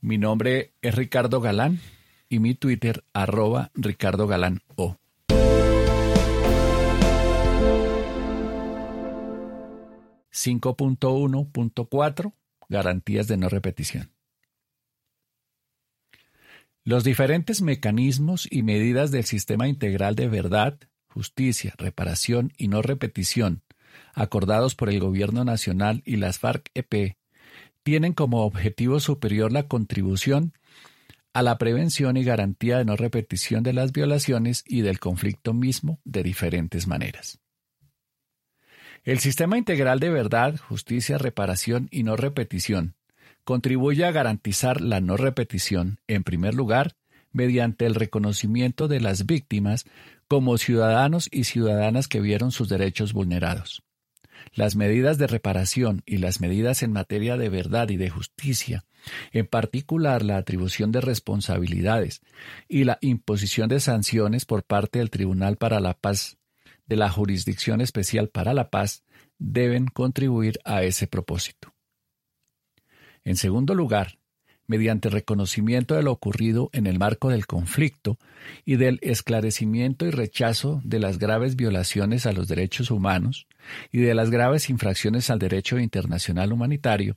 Mi nombre es Ricardo Galán y mi Twitter arroba Ricardo Galán O. ...5.1.4... Garantías de no repetición. Los diferentes mecanismos y medidas del sistema integral de verdad, justicia, reparación y no repetición, acordados por el Gobierno Nacional y las FARC-EP, tienen como objetivo superior la contribución a la prevención y garantía de no repetición de las violaciones y del conflicto mismo de diferentes maneras. El sistema integral de verdad, justicia, reparación y no repetición contribuye a garantizar la no repetición, en primer lugar, mediante el reconocimiento de las víctimas como ciudadanos y ciudadanas que vieron sus derechos vulnerados. Las medidas de reparación y las medidas en materia de verdad y de justicia, en particular la atribución de responsabilidades y la imposición de sanciones por parte del Tribunal para la Paz de la Jurisdicción Especial para la Paz, deben contribuir a ese propósito. En segundo lugar, mediante reconocimiento de lo ocurrido en el marco del conflicto y del esclarecimiento y rechazo de las graves violaciones a los derechos humanos y de las graves infracciones al derecho internacional humanitario,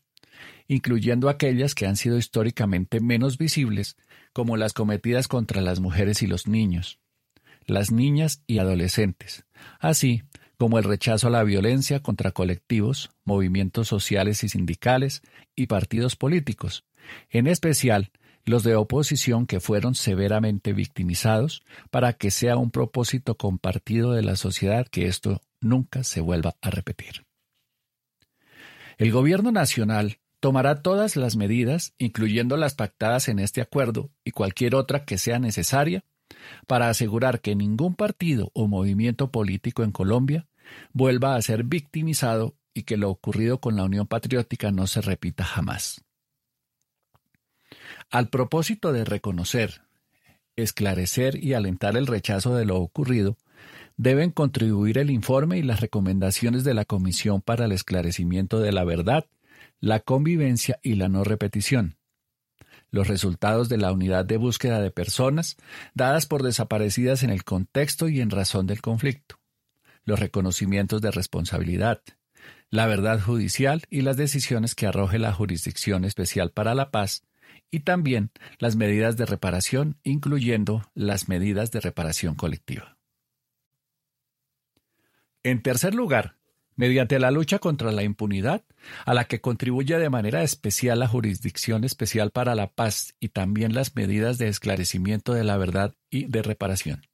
incluyendo aquellas que han sido históricamente menos visibles, como las cometidas contra las mujeres y los niños, las niñas y adolescentes, así como el rechazo a la violencia contra colectivos, movimientos sociales y sindicales y partidos políticos, en especial los de oposición que fueron severamente victimizados, para que sea un propósito compartido de la sociedad que esto nunca se vuelva a repetir. El Gobierno Nacional tomará todas las medidas, incluyendo las pactadas en este acuerdo y cualquier otra que sea necesaria, para asegurar que ningún partido o movimiento político en Colombia vuelva a ser victimizado y que lo ocurrido con la Unión Patriótica no se repita jamás. Al propósito de reconocer, esclarecer y alentar el rechazo de lo ocurrido, deben contribuir el informe y las recomendaciones de la Comisión para el Esclarecimiento de la Verdad, la Convivencia y la No Repetición, los resultados de la unidad de búsqueda de personas dadas por desaparecidas en el contexto y en razón del conflicto, los reconocimientos de responsabilidad, la verdad judicial y las decisiones que arroje la Jurisdicción Especial para la Paz, y también las medidas de reparación, incluyendo las medidas de reparación colectiva. En tercer lugar, mediante la lucha contra la impunidad, a la que contribuye de manera especial la Jurisdicción Especial para la Paz y también las medidas de esclarecimiento de la verdad y de reparación.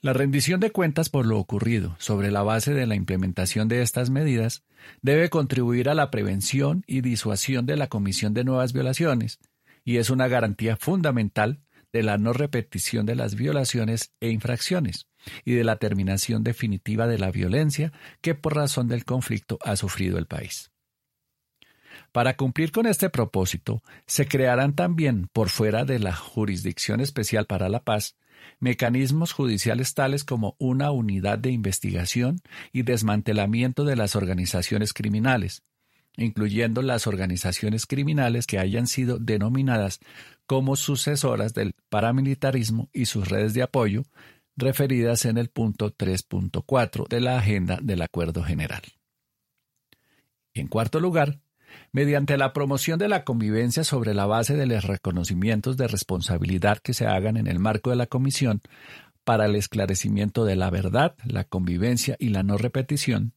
La rendición de cuentas por lo ocurrido sobre la base de la implementación de estas medidas debe contribuir a la prevención y disuasión de la comisión de nuevas violaciones y es una garantía fundamental de la no repetición de las violaciones e infracciones y de la terminación definitiva de la violencia que por razón del conflicto ha sufrido el país. Para cumplir con este propósito, se crearán también, por fuera de la Jurisdicción Especial para la Paz, mecanismos judiciales tales como una unidad de investigación y desmantelamiento de las organizaciones criminales, incluyendo las organizaciones criminales que hayan sido denominadas como sucesoras del paramilitarismo y sus redes de apoyo, referidas en el punto 3.4 de la agenda del Acuerdo General. En cuarto lugar, mediante la promoción de la convivencia sobre la base de los reconocimientos de responsabilidad que se hagan en el marco de la Comisión para el esclarecimiento de la verdad, la convivencia y la no repetición,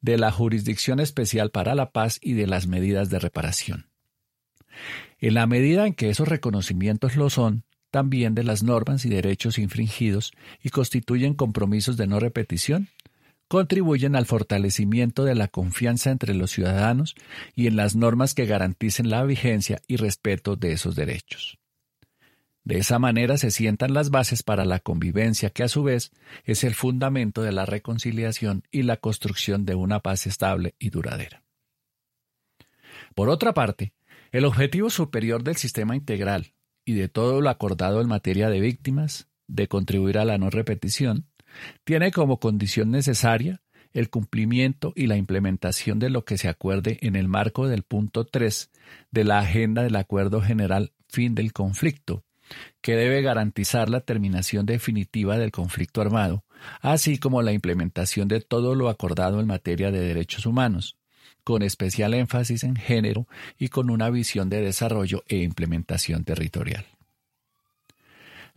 de la Jurisdicción Especial para la Paz y de las medidas de reparación. En la medida en que esos reconocimientos lo son, también de las normas y derechos infringidos y constituyen compromisos de no repetición, contribuyen al fortalecimiento de la confianza entre los ciudadanos y en las normas que garanticen la vigencia y respeto de esos derechos. De esa manera se sientan las bases para la convivencia que a su vez es el fundamento de la reconciliación y la construcción de una paz estable y duradera. Por otra parte, el objetivo superior del sistema integral y de todo lo acordado en materia de víctimas, de contribuir a la no repetición, tiene como condición necesaria el cumplimiento y la implementación de lo que se acuerde en el marco del punto 3 de la agenda del Acuerdo General Fin del Conflicto, que debe garantizar la terminación definitiva del conflicto armado, así como la implementación de todo lo acordado en materia de derechos humanos, con especial énfasis en género y con una visión de desarrollo e implementación territorial.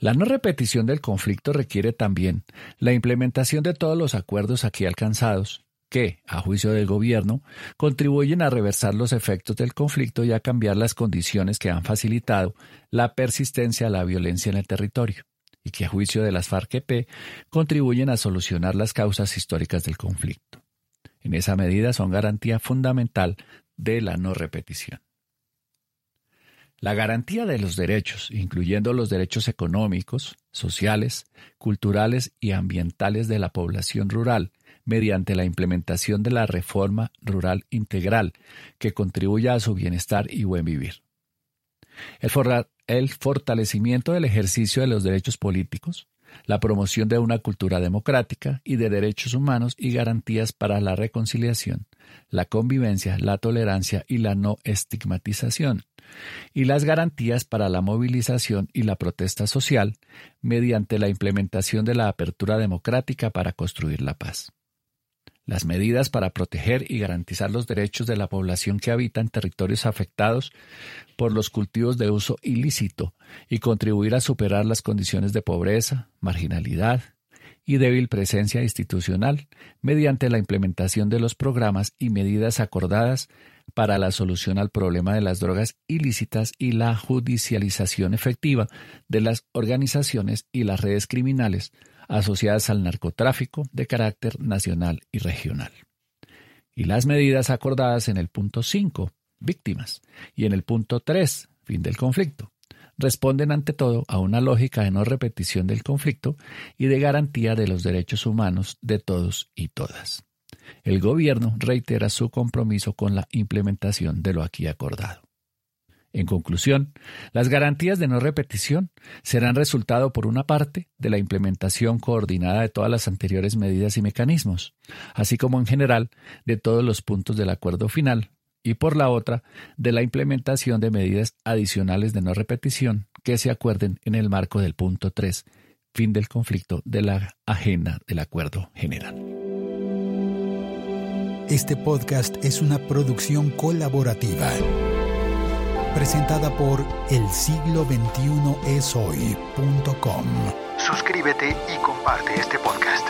La no repetición del conflicto requiere también la implementación de todos los acuerdos aquí alcanzados, que, a juicio del gobierno, contribuyen a reversar los efectos del conflicto y a cambiar las condiciones que han facilitado la persistencia de la violencia en el territorio, y que, a juicio de las FARC-EP, contribuyen a solucionar las causas históricas del conflicto. En esa medida son garantía fundamental de la no repetición. La garantía de los derechos, incluyendo los derechos económicos, sociales, culturales y ambientales de la población rural, mediante la implementación de la reforma rural integral que contribuya a su bienestar y buen vivir. El, fortalecimiento del ejercicio de los derechos políticos, la promoción de una cultura democrática y de derechos humanos y garantías para la reconciliación, la convivencia, la tolerancia y la no estigmatización, y las garantías para la movilización y la protesta social mediante la implementación de la apertura democrática para construir la paz. Las medidas para proteger y garantizar los derechos de la población que habita en territorios afectados por los cultivos de uso ilícito y contribuir a superar las condiciones de pobreza, marginalidad y débil presencia institucional mediante la implementación de los programas y medidas acordadas para la solución al problema de las drogas ilícitas y la judicialización efectiva de las organizaciones y las redes criminales asociadas al narcotráfico de carácter nacional y regional. Y las medidas acordadas en el punto 5, víctimas, y en el punto 3, fin del conflicto, responden ante todo a una lógica de no repetición del conflicto y de garantía de los derechos humanos de todos y todas. El Gobierno reitera su compromiso con la implementación de lo aquí acordado. En conclusión, las garantías de no repetición serán resultado, por una parte, de la implementación coordinada de todas las anteriores medidas y mecanismos, así como en general de todos los puntos del acuerdo final, y por la otra, de la implementación de medidas adicionales de no repetición que se acuerden en el marco del punto 3, fin del conflicto de la agenda del acuerdo general. Este podcast es una producción colaborativa presentada por el siglo 21 es hoy.com. Suscríbete y comparte este podcast.